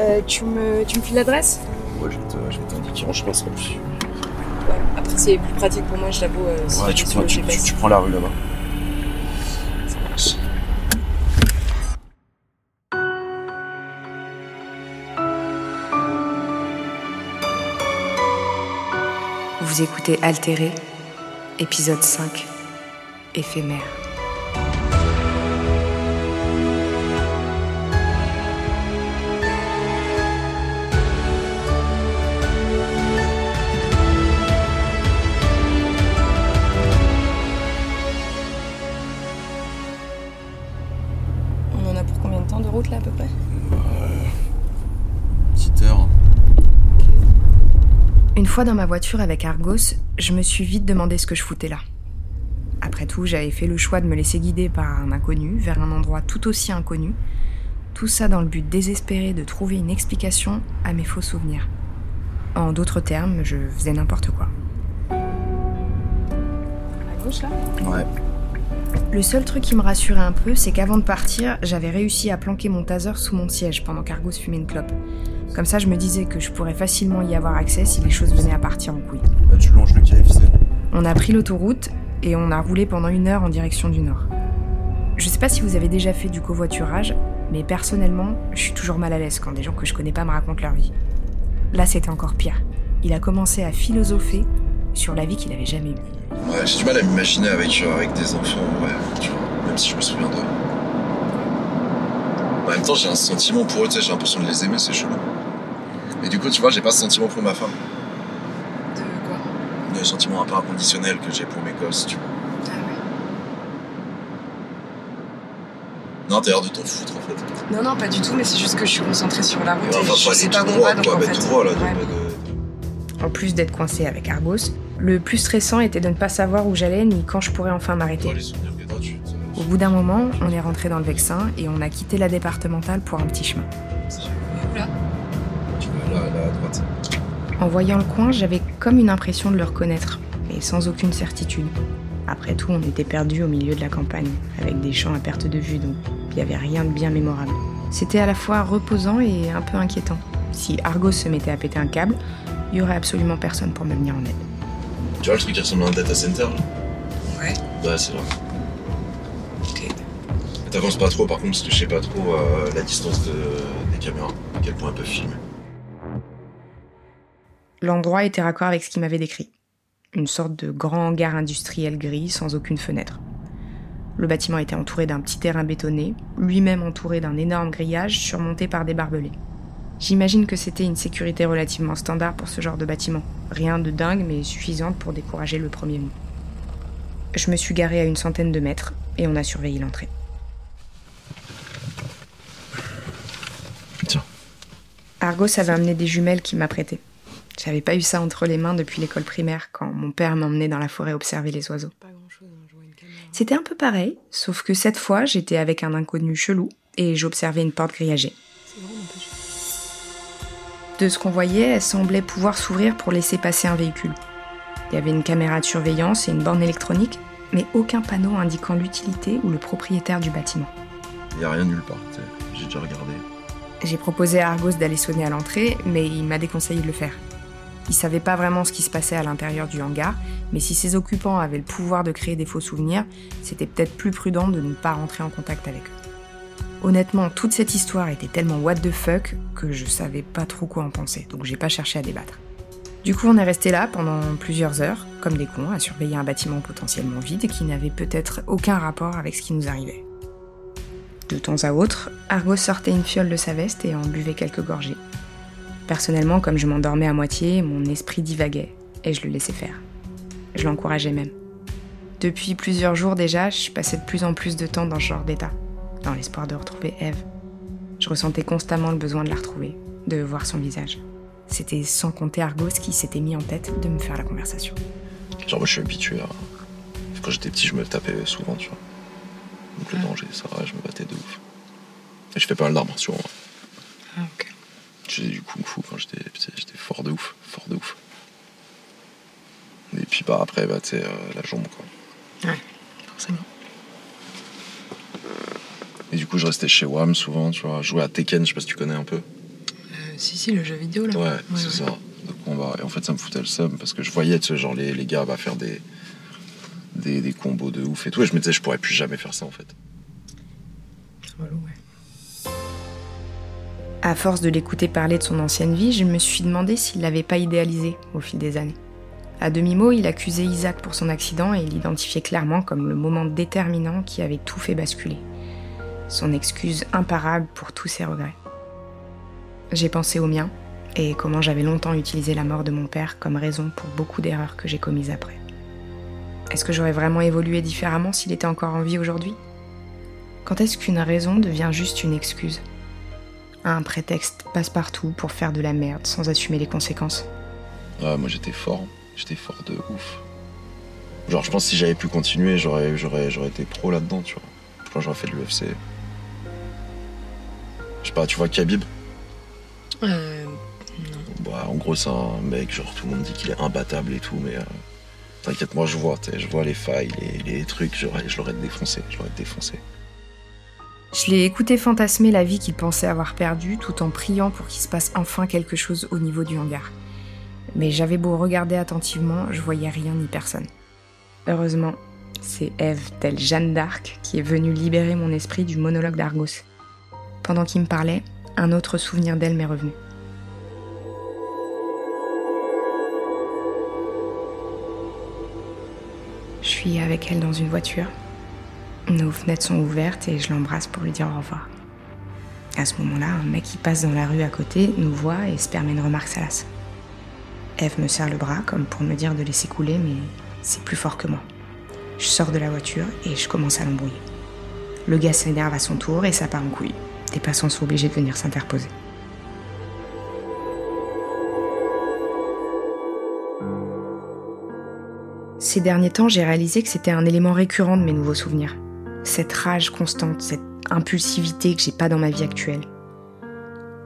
Euh, tu, me, tu me files l'adresse? Ouais, je vais te- je vais t'indiquer en chemin, ce sera plus. Ouais. Après, c'est plus pratique pour moi, je t'avoue. euh, si Ouais, tu prends, tu prends la rue là-bas. Vous écoutez Altéré, épisode 5, éphémère. Fois dans ma voiture avec Argos, je me suis vite demandé ce que je foutais là. Après tout, j'avais fait le choix de me laisser guider par un inconnu vers un endroit tout aussi inconnu. Tout ça dans le but désespéré de trouver une explication à mes faux souvenirs. En d'autres termes, je faisais n'importe quoi. À gauche là? Ouais. Le seul truc qui me rassurait un peu, c'est qu'avant de partir, j'avais réussi à planquer mon taser sous mon siège pendant qu'Argos fumait une clope. Comme ça, je me disais que je pourrais facilement y avoir accès si les choses venaient à partir en couille. Là, tu longes le KFC. On a pris l'autoroute et on a roulé pendant une heure en direction du nord. Je sais pas si vous avez déjà fait du covoiturage, mais personnellement, je suis toujours mal à l'aise quand des gens que je connais pas me racontent leur vie. Là, c'était encore pire. Il a commencé à philosopher sur la vie qu'il avait jamais eue. Ouais, j'ai du mal à m'imaginer avec, euh, avec des enfants, ouais, tu vois, même si je me souviens d'eux. En même temps, j'ai un sentiment pour eux, tu sais, j'ai l'impression de les aimer, c'est chelou. Mais du coup, tu vois, j'ai pas ce sentiment pour ma femme. De quoi? Le sentiment un peu inconditionnel que j'ai pour mes gosses, tu vois. Ah ouais. Non, t'as l'air de t'en foutre, en fait. Non, non, pas du tout, mais c'est juste que je suis concentrée sur la route Enfin, et je sais tout pas où on droit, va, donc en bah, fait. tout droit, là, donc, ouais. pas de- En plus d'être coincé avec Argos, le plus stressant était de ne pas savoir où j'allais ni quand je pourrais enfin m'arrêter. Au bout d'un moment, on est rentré dans le Vexin et on a quitté la départementale pour un petit chemin. Où là à droite. En voyant le coin, j'avais comme une impression de le reconnaître, mais sans aucune certitude. Après tout, on était perdus au milieu de la campagne, avec des champs à perte de vue, donc il n'y avait rien de bien mémorable. C'était à la fois reposant et un peu inquiétant. Si Argos se mettait à péter un câble, il y aurait absolument personne pour me venir en aide. Tu vois le truc qui ressemble à un data center, là? Ouais. Ouais, c'est là. Ok. T'avances pas trop, par contre, parce que je sais pas trop euh, la distance de- des caméras, à quel point elles peuvent filmer. L'endroit était raccord avec ce qu'il m'avait décrit. Une sorte de grand hangar industriel gris sans aucune fenêtre. Le bâtiment était entouré d'un petit terrain bétonné, lui-même entouré d'un énorme grillage surmonté par des barbelés. J'imagine que c'était une sécurité relativement standard pour ce genre de bâtiment. Rien de dingue, mais suffisante pour décourager le premier venu. Je me suis garé à une centaine de mètres et on a surveillé l'entrée. Tiens. Argos avait amené des jumelles qu'il m'a prêtées. J'avais pas eu ça entre les mains depuis l'école primaire quand mon père m'emmenait dans la forêt observer les oiseaux. Caméra. C'était un peu pareil, sauf que cette fois j'étais avec un inconnu chelou et j'observais une porte grillagée. De ce qu'on voyait, elle semblait pouvoir s'ouvrir pour laisser passer un véhicule. Il y avait une caméra de surveillance et une borne électronique, mais aucun panneau indiquant l'utilité ou le propriétaire du bâtiment. Y a rien nulle part, tu sais. j'ai déjà regardé. J'ai proposé à Argos d'aller sonner à l'entrée, mais il m'a déconseillé de le faire. Il savait pas vraiment ce qui se passait à l'intérieur du hangar, mais si ses occupants avaient le pouvoir de créer des faux souvenirs, c'était peut-être plus prudent de ne pas rentrer en contact avec eux. Honnêtement, toute cette histoire était tellement what the fuck que je savais pas trop quoi en penser, donc j'ai pas cherché à débattre. Du coup, on est resté là pendant plusieurs heures, comme des cons, à surveiller un bâtiment potentiellement vide qui n'avait peut-être aucun rapport avec ce qui nous arrivait. De temps à autre, Argos sortait une fiole de sa veste et en buvait quelques gorgées. Personnellement, comme je m'endormais à moitié, mon esprit divaguait et je le laissais faire. Je l'encourageais même. Depuis plusieurs jours déjà, je passais de plus en plus de temps dans ce genre d'état, dans l'espoir de retrouver Eve. Je ressentais constamment le besoin de la retrouver, de voir son visage. C'était sans compter Argos qui s'était mis en tête de me faire la conversation. Genre, moi, je suis habitué à. Quand j'étais petit, je me tapais souvent, tu vois. Donc, le danger, ça va, je me battais de ouf. Et je fais pas mal d'arts martiaux. hein. Faisais du kung fu quand j'étais fort de ouf, fort de ouf. Et puis, bah, après, bah, tu sais, euh, la jambe, quoi. Forcément. Et du coup, je restais chez WAM souvent, tu vois. Jouer à Tekken, je sais pas si tu connais un peu. Euh, Si, si, le jeu vidéo là. Ouais, c'est ça. De combat. Et en fait, ça me foutait le seum parce que je voyais, tu sais, genre, les, les gars bah, faire des, des, des combos de ouf et tout. Et je me disais, je pourrais plus jamais faire ça en fait. Relou, ouais. À force de l'écouter parler de son ancienne vie, je me suis demandé s'il l'avait pas idéalisé au fil des années. À demi-mot, il accusait Isaac pour son accident et l'identifiait clairement comme le moment déterminant qui avait tout fait basculer. Son excuse imparable pour tous ses regrets. J'ai pensé au mien et comment j'avais longtemps utilisé la mort de mon père comme raison pour beaucoup d'erreurs que j'ai commises après. Est-ce que j'aurais vraiment évolué différemment s'il était encore en vie aujourd'hui? Quand est-ce qu'une raison devient juste une excuse? Un prétexte passe-partout pour faire de la merde sans assumer les conséquences Ouais, moi j'étais fort. J'étais fort de ouf. Genre, je pense que si j'avais pu continuer, j'aurais, j'aurais, j'aurais été pro là-dedans, tu vois. Je pense que j'aurais fait de l'UFC. Je sais pas, tu vois Khabib? Euh. Non. Bah, en gros, c'est un mec, genre, tout le monde dit qu'il est imbattable et tout, mais euh, t'inquiète, moi, je vois, je vois les failles, les, les trucs, je l'aurais défoncé, je l'aurais défoncé. Je l'ai écouté fantasmer la vie qu'il pensait avoir perdue tout en priant pour qu'il se passe enfin quelque chose au niveau du hangar. Mais j'avais beau regarder attentivement, je voyais rien ni personne. Heureusement, c'est Eve, telle Jeanne d'Arc, qui est venue libérer mon esprit du monologue d'Argos. Pendant qu'il me parlait, un autre souvenir d'elle m'est revenu. Je suis avec elle dans une voiture. Nos fenêtres sont ouvertes et je l'embrasse pour lui dire au revoir. À ce moment-là, un mec qui passe dans la rue à côté nous voit et se permet une remarque salace. Eve me serre le bras comme pour me dire de laisser couler, mais c'est plus fort que moi. Je sors de la voiture et je commence à l'embrouiller. Le gars s'énerve à son tour et ça part en couille. Des passants sont obligés de venir s'interposer. Ces derniers temps, j'ai réalisé que c'était un élément récurrent de mes nouveaux souvenirs. Cette rage constante, cette impulsivité que j'ai pas dans ma vie actuelle.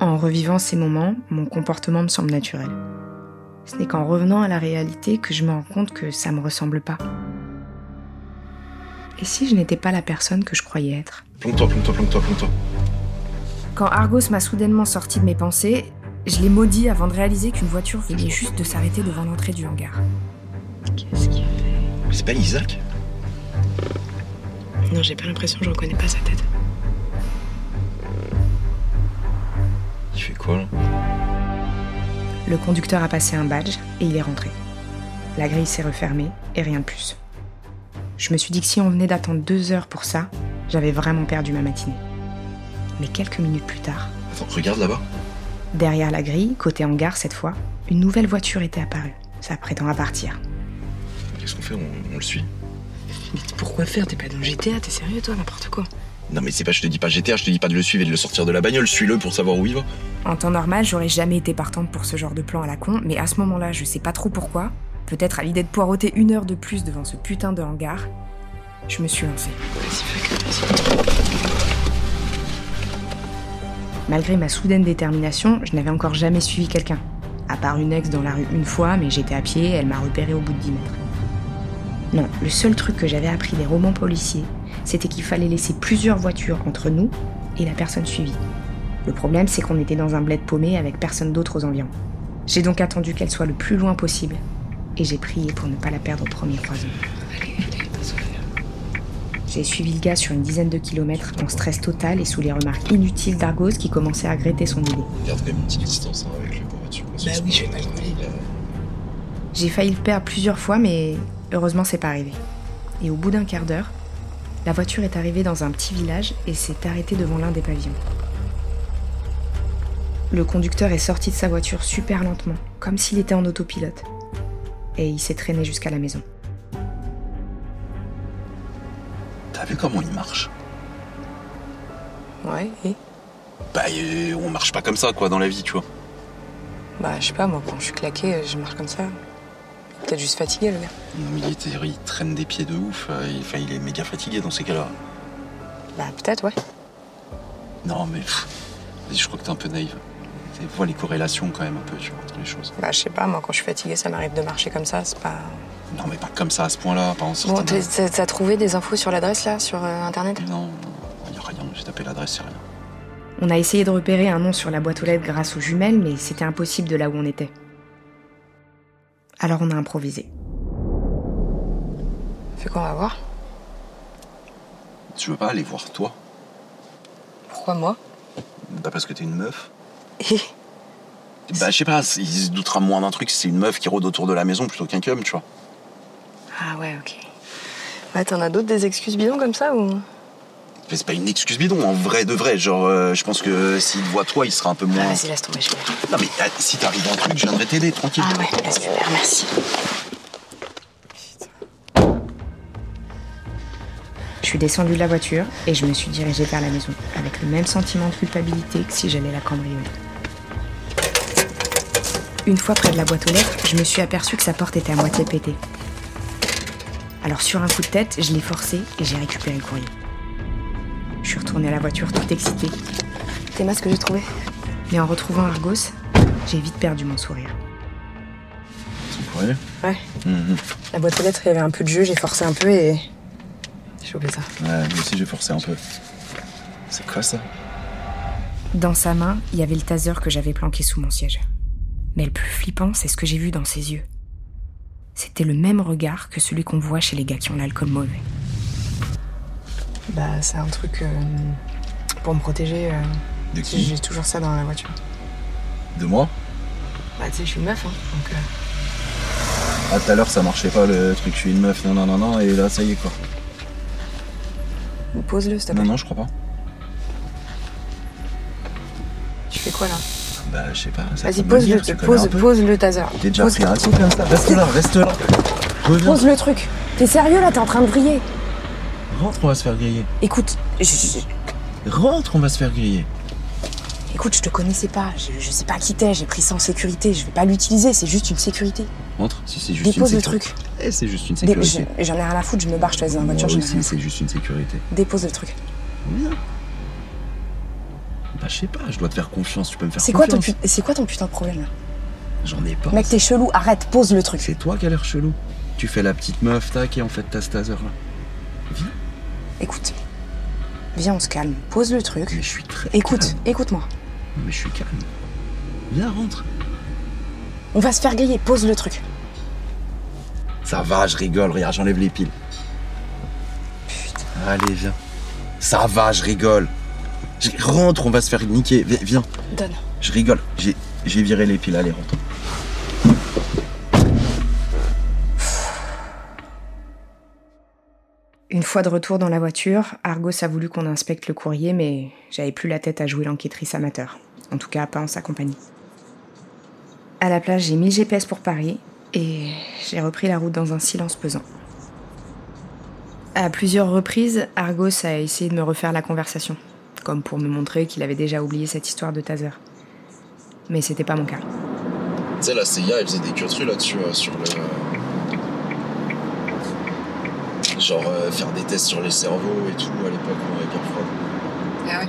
En revivant ces moments, mon comportement me semble naturel. Ce n'est qu'en revenant à la réalité que je me rends compte que ça me ressemble pas. Et si je n'étais pas la personne que je croyais être? Plonge-toi, plonge-toi, plonge-toi, plonge-toi. Quand Argos m'a soudainement sorti de mes pensées, je l'ai maudit avant de réaliser qu'une voiture venait juste de s'arrêter devant l'entrée du hangar. Qu'est-ce qu'il fait? Il s'appelle Isaac? Non, j'ai pas l'impression, je reconnais pas sa tête. Il fait quoi là? Le conducteur a passé un badge et il est rentré. La grille s'est refermée et rien de plus. Je me suis dit que si on venait d'attendre deux heures pour ça, j'avais vraiment perdu ma matinée. Mais quelques minutes plus tard, Attends, regarde là-bas. derrière la grille, côté hangar cette fois, une nouvelle voiture était apparue. Ça prétend à partir. Qu'est-ce qu'on fait? On, on le suit? Mais pourquoi faire? T'es pas dans GTA, t'es sérieux toi, n'importe quoi. Non mais c'est pas, je te dis pas GTA, je te dis pas de le suivre et de le sortir de la bagnole, suis-le pour savoir où il va. En temps normal, j'aurais jamais été partante pour ce genre de plan à la con, mais à ce moment-là, je sais pas trop pourquoi, peut-être à l'idée de poireauter une heure de plus devant ce putain de hangar, je me suis lancée. Vas-y, fuck, vas-y. Malgré ma soudaine détermination, je n'avais encore jamais suivi quelqu'un. À part une ex dans la rue une fois, mais j'étais à pied, elle m'a repéré au bout de 10 mètres. Non, le seul truc que j'avais appris des romans policiers, c'était qu'il fallait laisser plusieurs voitures entre nous et la personne suivie. Le problème, c'est qu'on était dans un bled paumé avec personne d'autre aux environs. J'ai donc attendu qu'elle soit le plus loin possible, et j'ai prié pour ne pas la perdre au premier croisement. Allez, allez, passe J'ai suivi le gars sur une dizaine de kilomètres en stress total et sous les remarques inutiles d'Argos qui commençait à regretter son idée. Garde quand même une petite distance hein, avec les voitures. Bah oui, je vais pas le voler. J'ai failli le perdre plusieurs fois, mais heureusement, c'est pas arrivé. Et au bout d'un quart d'heure, la voiture est arrivée dans un petit village et s'est arrêtée devant l'un des pavillons. Le conducteur est sorti de sa voiture super lentement, comme s'il était en autopilote. Et il s'est traîné jusqu'à la maison. T'as vu comment il marche? Ouais, et? Bah euh, on marche pas comme ça quoi dans la vie, tu vois. Bah, je sais pas, moi, quand je suis claqué, je marche comme ça. Peut-être juste fatigué, le gars. Non, mais il, était- il traîne des pieds de ouf, euh, il, enfin, il est méga fatigué dans ces cas-là. Bah, peut-être, ouais. Non mais pff, vas-y, je crois que t'es un peu naïve. Tu vois les corrélations quand même un peu, tu vois, entre les choses. Bah, je sais pas, moi, quand je suis fatigué, ça m'arrive de marcher comme ça, c'est pas. Non mais pas comme ça à ce point-là, pas en sortant. Bon, t'as- t'as t'as trouvé des infos sur l'adresse, là, sur euh, internet? Non, il y a rien, j'ai tapé l'adresse, c'est rien. On a essayé de repérer un nom sur la boîte aux lettres grâce aux jumelles, mais c'était impossible de là où on était. Alors on a improvisé. Fais quoi, on va voir? Tu veux pas aller voir toi Pourquoi moi? Bah parce que t'es une meuf. Et? Bah je sais pas, il se doutera moins d'un truc si c'est une meuf qui rôde autour de la maison plutôt qu'un cum, tu vois. Ah ouais, ok. Ouais, t'en as d'autres des excuses bidons comme ça ou? C'est pas une excuse bidon, en vrai de vrai. Genre, euh, je pense que s'il te voit toi, il sera un peu moins. Ah, vas-y, laisse tomber, je vais. non mais euh, si t'arrives un truc, je viendrai t'aider, tranquille. Ah ouais, bah, super, merci. Je suis descendue de la voiture et je me suis dirigée vers la maison, avec le même sentiment de culpabilité que si j'allais la cambrioler. Une fois près de la boîte aux lettres, je me suis aperçue que sa porte était à moitié pétée. Alors sur un coup de tête, je l'ai forcé et j'ai récupéré le courrier. Je suis retournée à la voiture toute excitée, T'es ce que j'ai trouvé mais en retrouvant Argos, j'ai vite perdu mon sourire. Son courrier Ouais. Mhm. La boîte aux lettres, il y avait un peu de jeu, j'ai forcé un peu et. J'ai oublié ça. Ouais, moi aussi j'ai forcé un peu. C'est quoi ça? Dans sa main, il y avait le taser que j'avais planqué sous mon siège. Mais le plus flippant, c'est ce que j'ai vu dans ses yeux. C'était le même regard que celui qu'on voit chez les gars qui ont l'alcool mauvais. Bah, c'est un truc euh, pour me protéger. euh, De j'ai qui j'ai toujours ça dans la voiture. De moi Bah, tu sais, je suis une meuf, hein. Donc, euh, Ah, tout à l'heure ça marchait pas le truc, je suis une meuf, non, non, non, non, et là ça y est quoi. pose-le, s'il te plaît. Non, non, je crois pas. Tu fais quoi là? Bah, je sais pas. ça Vas-y, peut me pose dire, le, tu connais pose, un peu. pose le taser. T'es déjà Pose- pris un coup comme ça. Reste là, reste là. Reviens. Pose le truc. T'es sérieux là? T'es en train de vriller Rentre, on va se faire griller. Écoute, je, je- Rentre, on va se faire griller. écoute, je te connaissais pas. Je, je sais pas qui t'es. J'ai pris ça en sécurité. Je vais pas l'utiliser. C'est juste une sécurité. Rentre, si c'est juste Dépose une le sécurité. truc. Eh, c'est juste une sécurité. je- J'en ai rien à foutre. Je me barre. Je te laisse dans la voiture. Moi aussi, à c'est juste une sécurité. Dépose le truc. Viens. Bah, je sais pas, je dois te faire confiance, tu peux me faire C'est quoi ton confiance. put- c'est quoi ton putain de problème là J'en ai pas. Mec, t'es chelou. Arrête. Pose le truc. C'est toi qui as l'air chelou. Tu fais la petite meuf, tac, et en fait, t'as ce taser là. Viens. Viens, on se calme. Pose le truc. Mais je suis très. Écoute, calme. écoute-moi. Mais je suis calme. Viens, rentre. On va se faire griller. Pose le truc. Ça va, je rigole, regarde, j'enlève les piles. Putain. Allez, viens. Ça va, je rigole. Je- Rentre, on va se faire niquer. Vi- Viens, Donne. je rigole. J'ai j'ai viré les piles, allez, rentre. Fois de retour dans la voiture, Argos a voulu qu'on inspecte le courrier, mais j'avais plus la tête à jouer l'enquêtrice amateur. En tout cas, pas en sa compagnie. À la place, j'ai mis GPS pour Paris et j'ai repris la route dans un silence pesant. À plusieurs reprises, Argos a essayé de me refaire la conversation, comme pour me montrer qu'il avait déjà oublié cette histoire de taser. Mais c'était pas mon cas. Tu la CIA, elle faisait des là-dessus, euh, sur le. Genre euh, faire des tests sur les cerveaux et tout à l'époque on avait guerre froide. Ah ouais. Ouais.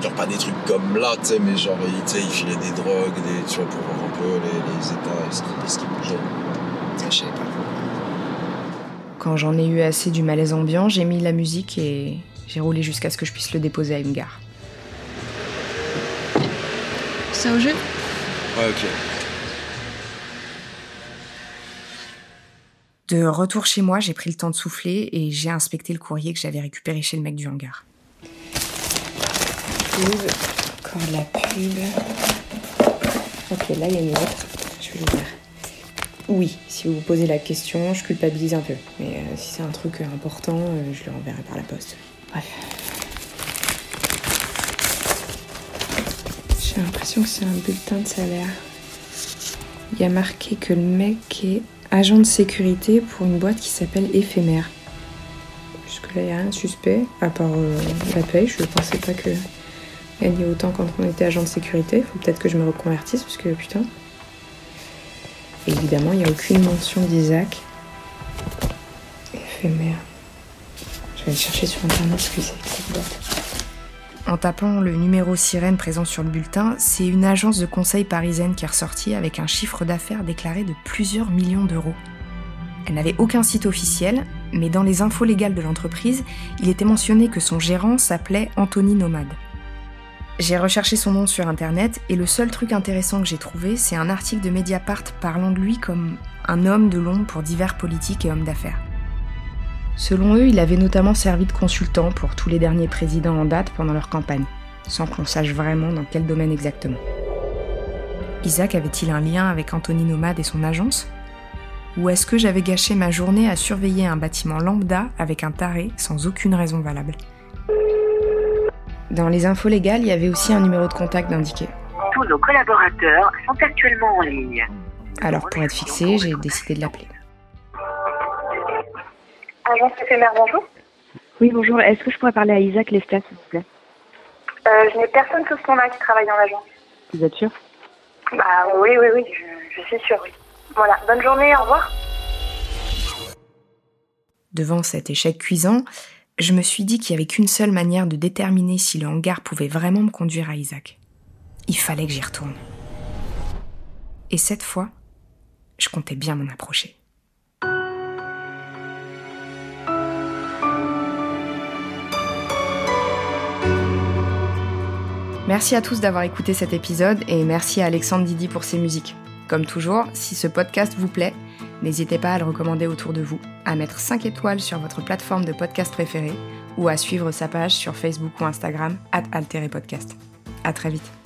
Genre pas des trucs comme là, tu sais, mais genre, il, tu sais, il filait des drogues, des, tu vois, pour voir un peu les, les états, ce qui, ce qui bougeait. Ça, je savais pas. Quand j'en ai eu assez du malaise ambiant, j'ai mis la musique et j'ai roulé jusqu'à ce que je puisse le déposer à une gare. C'est au jeu? Ouais, ok. De retour chez moi, j'ai pris le temps de souffler et j'ai inspecté le courrier que j'avais récupéré chez le mec du hangar. Encore la pub. Ok, là il y a une lettre. Je vais l'ouvrir. Oui, si vous vous posez la question, je culpabilise un peu. Mais euh, si c'est un truc euh, important, euh, je le renverrai par la poste. Bref. J'ai l'impression que c'est un bulletin de salaire. Il y a marqué que le mec est agent de sécurité pour une boîte qui s'appelle Éphémère. Jusque-là, il n'y a rien de suspect, à part euh, la paye. Je ne pensais pas que gagner autant quand on était agent de sécurité. Faut peut-être que je me reconvertisse, parce que putain. Évidemment, il n'y a aucune mention d'Isaac. Éphémère. Je vais le chercher sur internet ce que c'est cette boîte. En tapant le numéro sirène présent sur le bulletin, c'est une agence de conseil parisienne qui est ressortie avec un chiffre d'affaires déclaré de plusieurs millions d'euros. Elle n'avait aucun site officiel, mais dans les infos légales de l'entreprise, il était mentionné que son gérant s'appelait Anthony Nomade. J'ai recherché son nom sur internet et le seul truc intéressant que j'ai trouvé, c'est un article de Mediapart parlant de lui comme un homme de l'ombre pour divers politiques et hommes d'affaires. Selon eux, il avait notamment servi de consultant pour tous les derniers présidents en date pendant leur campagne, sans qu'on sache vraiment dans quel domaine exactement. Isaac avait-il un lien avec Anthony Nomade et son agence? Ou est-ce que j'avais gâché ma journée à surveiller un bâtiment lambda avec un taré sans aucune raison valable? Dans les infos légales, il y avait aussi un numéro de contact indiqué. Tous nos collaborateurs sont actuellement en ligne. Alors pour être fixé, j'ai décidé de l'appeler. Agence éphémère, bonjour. Oui, bonjour. Est-ce que je pourrais parler à Isaac Lestat, s'il vous plaît? Euh, je n'ai personne sous ce nom-là qui travaille dans l'agence. Vous êtes sûr? Bah oui, oui, oui, je, je suis sûre, oui. Voilà, bonne journée, au revoir. Devant cet échec cuisant, je me suis dit qu'il n'y avait qu'une seule manière de déterminer si le hangar pouvait vraiment me conduire à Isaac. Il fallait que j'y retourne. Et cette fois, je comptais bien m'en approcher. Merci à tous d'avoir écouté cet épisode et merci à Alexandre Didi pour ses musiques. Comme toujours, si ce podcast vous plaît, n'hésitez pas à le recommander autour de vous, à mettre 5 étoiles sur votre plateforme de podcast préférée ou à suivre sa page sur Facebook ou Instagram, at Podcast. À très vite.